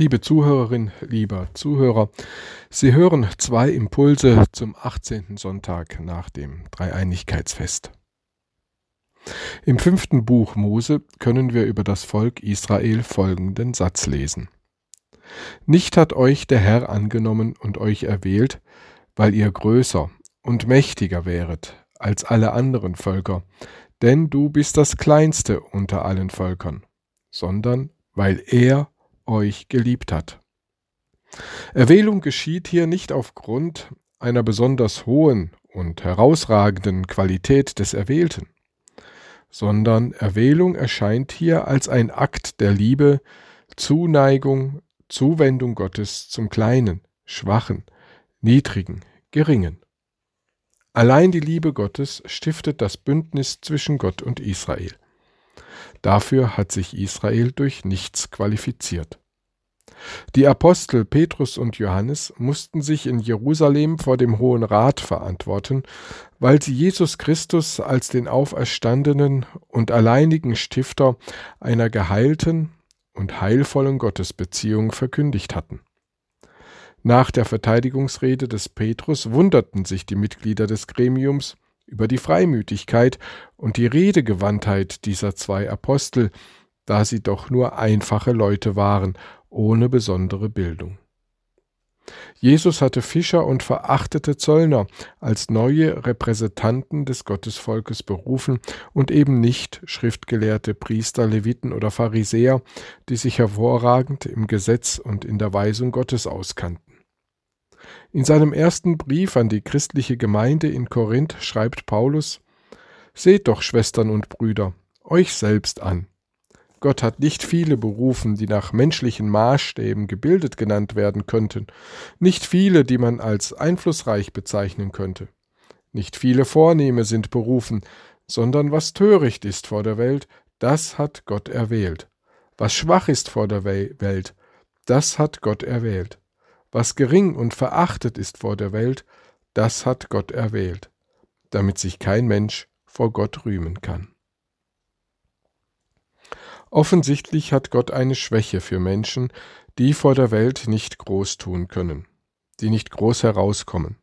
Liebe Zuhörerin, lieber Zuhörer, Sie hören zwei Impulse zum 18. Sonntag nach dem Dreieinigkeitsfest. Im fünften Buch Mose können wir über das Volk Israel folgenden Satz lesen. Nicht hat euch der Herr angenommen und euch erwählt, weil ihr größer und mächtiger wäret als alle anderen Völker, denn du bist das Kleinste unter allen Völkern, sondern weil er euch geliebt hat. Erwählung geschieht hier nicht aufgrund einer besonders hohen und herausragenden Qualität des Erwählten, sondern Erwählung erscheint hier als ein Akt der Liebe, Zuneigung, Zuwendung Gottes zum Kleinen, Schwachen, Niedrigen, Geringen. Allein die Liebe Gottes stiftet das Bündnis zwischen Gott und Israel. Dafür hat sich Israel durch nichts qualifiziert. Die Apostel Petrus und Johannes mussten sich in Jerusalem vor dem Hohen Rat verantworten, weil sie Jesus Christus als den auferstandenen und alleinigen Stifter einer geheilten und heilvollen Gottesbeziehung verkündigt hatten. Nach der Verteidigungsrede des Petrus wunderten sich die Mitglieder des Gremiums über die Freimütigkeit und die Redegewandtheit dieser zwei Apostel, da sie doch nur einfache Leute waren ohne besondere Bildung. Jesus hatte Fischer und verachtete Zöllner als neue Repräsentanten des Gottesvolkes berufen und eben nicht schriftgelehrte Priester, Leviten oder Pharisäer, die sich hervorragend im Gesetz und in der Weisung Gottes auskannten. In seinem ersten Brief an die christliche Gemeinde in Korinth schreibt Paulus Seht doch, Schwestern und Brüder, euch selbst an, Gott hat nicht viele berufen, die nach menschlichen Maßstäben gebildet genannt werden könnten, nicht viele, die man als einflussreich bezeichnen könnte. Nicht viele Vornehme sind berufen, sondern was töricht ist vor der Welt, das hat Gott erwählt. Was schwach ist vor der Welt, das hat Gott erwählt. Was gering und verachtet ist vor der Welt, das hat Gott erwählt, damit sich kein Mensch vor Gott rühmen kann. Offensichtlich hat Gott eine Schwäche für Menschen, die vor der Welt nicht groß tun können, die nicht groß herauskommen.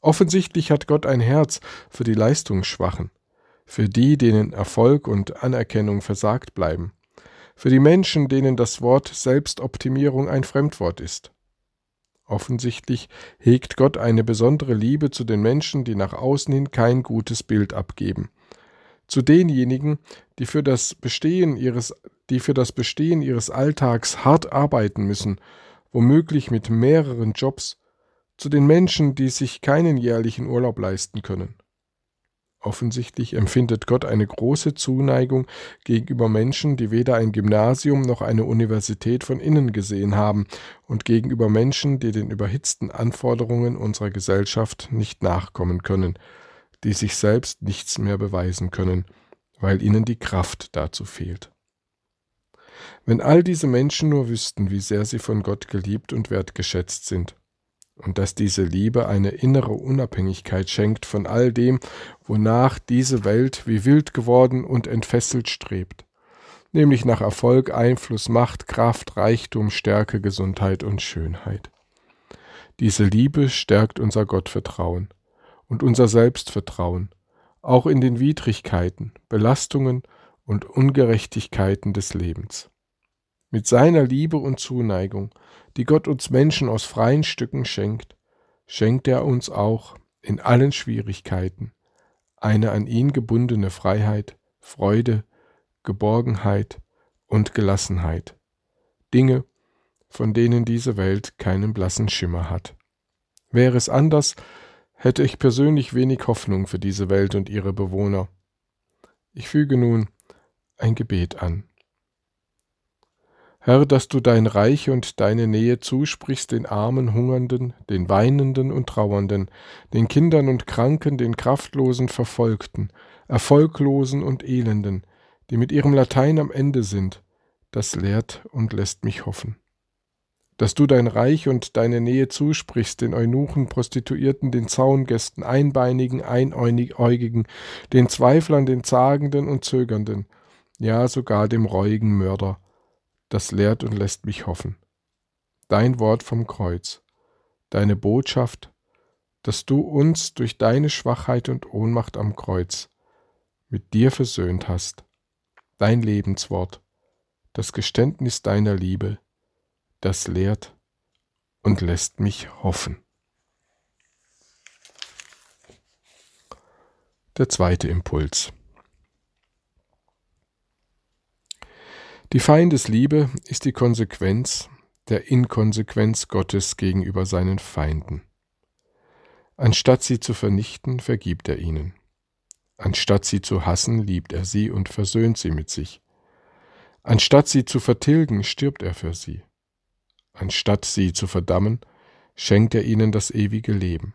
Offensichtlich hat Gott ein Herz für die Leistungsschwachen, für die, denen Erfolg und Anerkennung versagt bleiben, für die Menschen, denen das Wort Selbstoptimierung ein Fremdwort ist. Offensichtlich hegt Gott eine besondere Liebe zu den Menschen, die nach außen hin kein gutes Bild abgeben, zu denjenigen, die für das Bestehen ihres, die für das Bestehen ihres Alltags hart arbeiten müssen, womöglich mit mehreren Jobs, zu den Menschen, die sich keinen jährlichen Urlaub leisten können. Offensichtlich empfindet Gott eine große Zuneigung gegenüber Menschen, die weder ein Gymnasium noch eine Universität von innen gesehen haben und gegenüber Menschen, die den überhitzten Anforderungen unserer Gesellschaft nicht nachkommen können, die sich selbst nichts mehr beweisen können, weil ihnen die Kraft dazu fehlt. Wenn all diese Menschen nur wüssten, wie sehr sie von Gott geliebt und wertgeschätzt sind, und dass diese Liebe eine innere Unabhängigkeit schenkt von all dem, wonach diese Welt wie wild geworden und entfesselt strebt, nämlich nach Erfolg, Einfluss, Macht, Kraft, Reichtum, Stärke, Gesundheit und Schönheit. Diese Liebe stärkt unser Gottvertrauen und unser Selbstvertrauen, auch in den Widrigkeiten, Belastungen und Ungerechtigkeiten des Lebens. Mit seiner Liebe und Zuneigung, die Gott uns Menschen aus freien Stücken schenkt, schenkt er uns auch in allen Schwierigkeiten eine an ihn gebundene Freiheit, Freude, Geborgenheit und Gelassenheit, Dinge, von denen diese Welt keinen blassen Schimmer hat. Wäre es anders, hätte ich persönlich wenig Hoffnung für diese Welt und ihre Bewohner. Ich füge nun ein Gebet an. Herr, dass du dein Reich und deine Nähe zusprichst den armen, hungernden, den weinenden und trauernden, den Kindern und Kranken, den kraftlosen, verfolgten, erfolglosen und elenden, die mit ihrem Latein am Ende sind, das lehrt und lässt mich hoffen dass du dein Reich und deine Nähe zusprichst, den Eunuchen, Prostituierten, den Zaungästen, Einbeinigen, Einäugigen, den Zweiflern, den Zagenden und Zögernden, ja sogar dem reuigen Mörder. Das lehrt und lässt mich hoffen. dein Wort vom Kreuz, deine Botschaft, dass du uns durch deine Schwachheit und Ohnmacht am Kreuz mit dir versöhnt hast, dein Lebenswort, das Geständnis deiner Liebe, das lehrt und lässt mich hoffen. Der zweite Impuls. Die Feindesliebe ist die Konsequenz der Inkonsequenz Gottes gegenüber seinen Feinden. Anstatt sie zu vernichten, vergibt er ihnen. Anstatt sie zu hassen, liebt er sie und versöhnt sie mit sich. Anstatt sie zu vertilgen, stirbt er für sie. Anstatt sie zu verdammen, schenkt er ihnen das ewige Leben.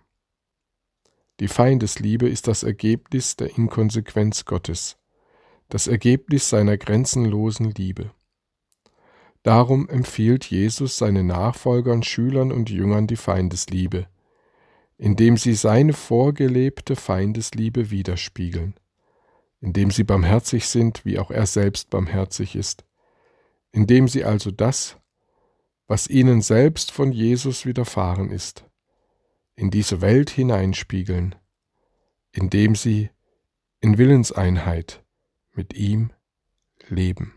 Die Feindesliebe ist das Ergebnis der Inkonsequenz Gottes, das Ergebnis seiner grenzenlosen Liebe. Darum empfiehlt Jesus seinen Nachfolgern, Schülern und Jüngern die Feindesliebe, indem sie seine vorgelebte Feindesliebe widerspiegeln, indem sie barmherzig sind, wie auch er selbst barmherzig ist, indem sie also das, was ihnen selbst von Jesus widerfahren ist, in diese Welt hineinspiegeln, indem sie in Willenseinheit mit ihm leben.